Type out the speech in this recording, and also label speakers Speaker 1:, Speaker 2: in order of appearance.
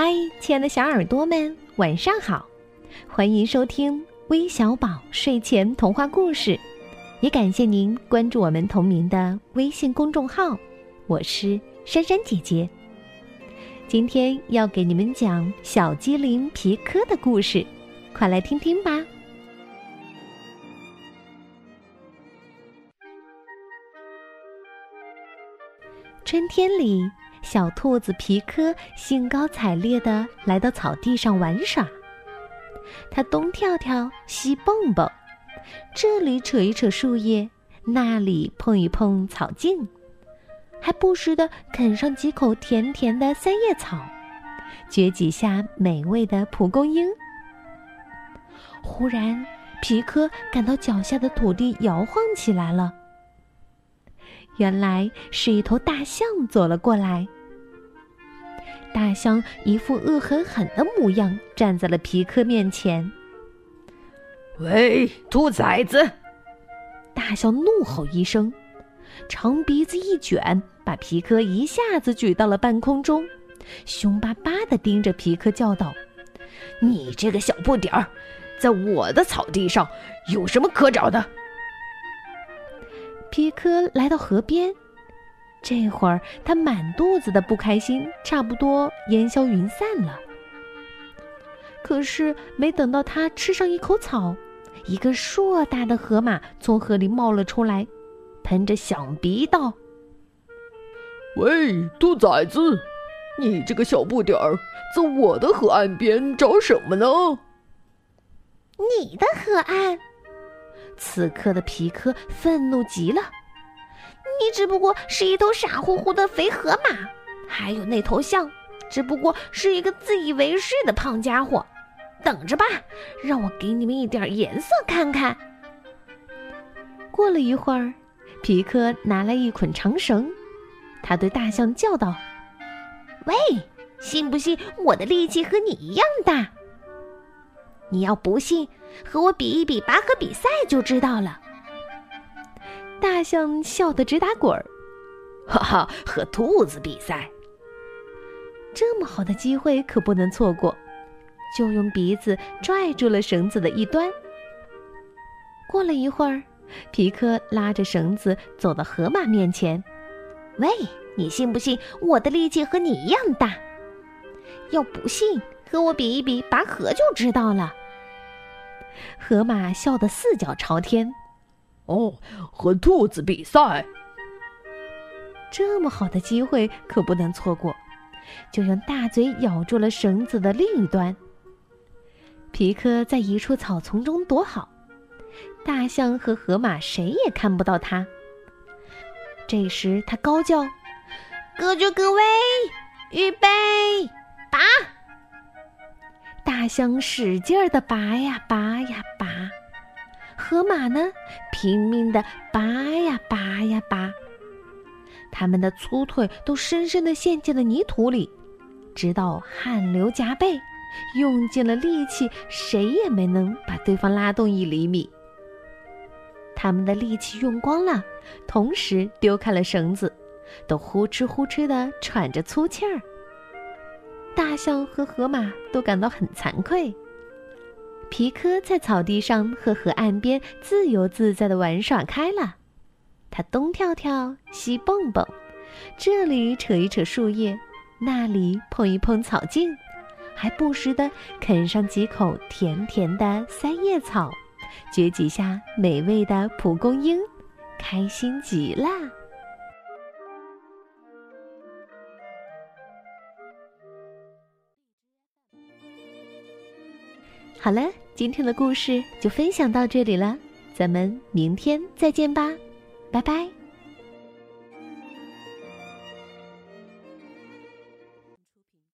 Speaker 1: 嗨，亲爱的小耳朵们，晚上好！欢迎收听微小宝睡前童话故事，也感谢您关注我们同名的微信公众号。我是珊珊姐姐，今天要给你们讲小机灵皮科的故事，快来听听吧。春天里。小兔子皮科兴高采烈地来到草地上玩耍，它东跳跳，西蹦蹦，这里扯一扯树叶，那里碰一碰草茎，还不时地啃上几口甜甜的三叶草，嚼几下美味的蒲公英。忽然，皮科感到脚下的土地摇晃起来了。原来是一头大象走了过来。大象一副恶狠狠的模样，站在了皮克面前。
Speaker 2: 喂，兔崽子！
Speaker 1: 大象怒吼一声，长鼻子一卷，把皮克一下子举到了半空中，凶巴巴的盯着皮克叫道：“
Speaker 2: 你这个小不点儿，在我的草地上有什么可找的？”
Speaker 1: 皮克来到河边，这会儿他满肚子的不开心，差不多烟消云散了。可是没等到他吃上一口草，一个硕大的河马从河里冒了出来，喷着响鼻道：“
Speaker 3: 喂，兔崽子，你这个小不点儿，在我的河岸边找什么呢？”
Speaker 1: 你的河岸。此刻的皮科愤怒极了，你只不过是一头傻乎乎的肥河马，还有那头象，只不过是一个自以为是的胖家伙。等着吧，让我给你们一点颜色看看。过了一会儿，皮克拿来一捆长绳，他对大象叫道：“喂，信不信我的力气和你一样大？你要不信？”和我比一比拔河比赛就知道了。大象笑得直打滚儿，
Speaker 2: 哈哈，和兔子比赛，
Speaker 1: 这么好的机会可不能错过，就用鼻子拽住了绳子的一端。过了一会儿，皮克拉着绳子走到河马面前，喂，你信不信我的力气和你一样大？要不信，和我比一比拔河就知道了。河马笑得四脚朝天，
Speaker 3: 哦，和兔子比赛，
Speaker 1: 这么好的机会可不能错过，就用大嘴咬住了绳子的另一端。皮克在一处草丛中躲好，大象和河马谁也看不到他。这时他高叫：“各就各位，预备，拔！”大象使劲儿的拔呀拔呀，河马呢拼命的拔呀拔呀拔。他们的粗腿都深深的陷进了泥土里，直到汗流浃背，用尽了力气，谁也没能把对方拉动一厘米。他们的力气用光了，同时丢开了绳子，都呼哧呼哧的喘着粗气儿。大象和河马都感到很惭愧。皮科在草地上和河岸边自由自在的玩耍开了，他东跳跳，西蹦蹦，这里扯一扯树叶，那里碰一碰草茎，还不时的啃上几口甜甜的三叶草，嚼几下美味的蒲公英，开心极了。好了，今天的故事就分享到这里了，咱们明天再见吧，拜拜。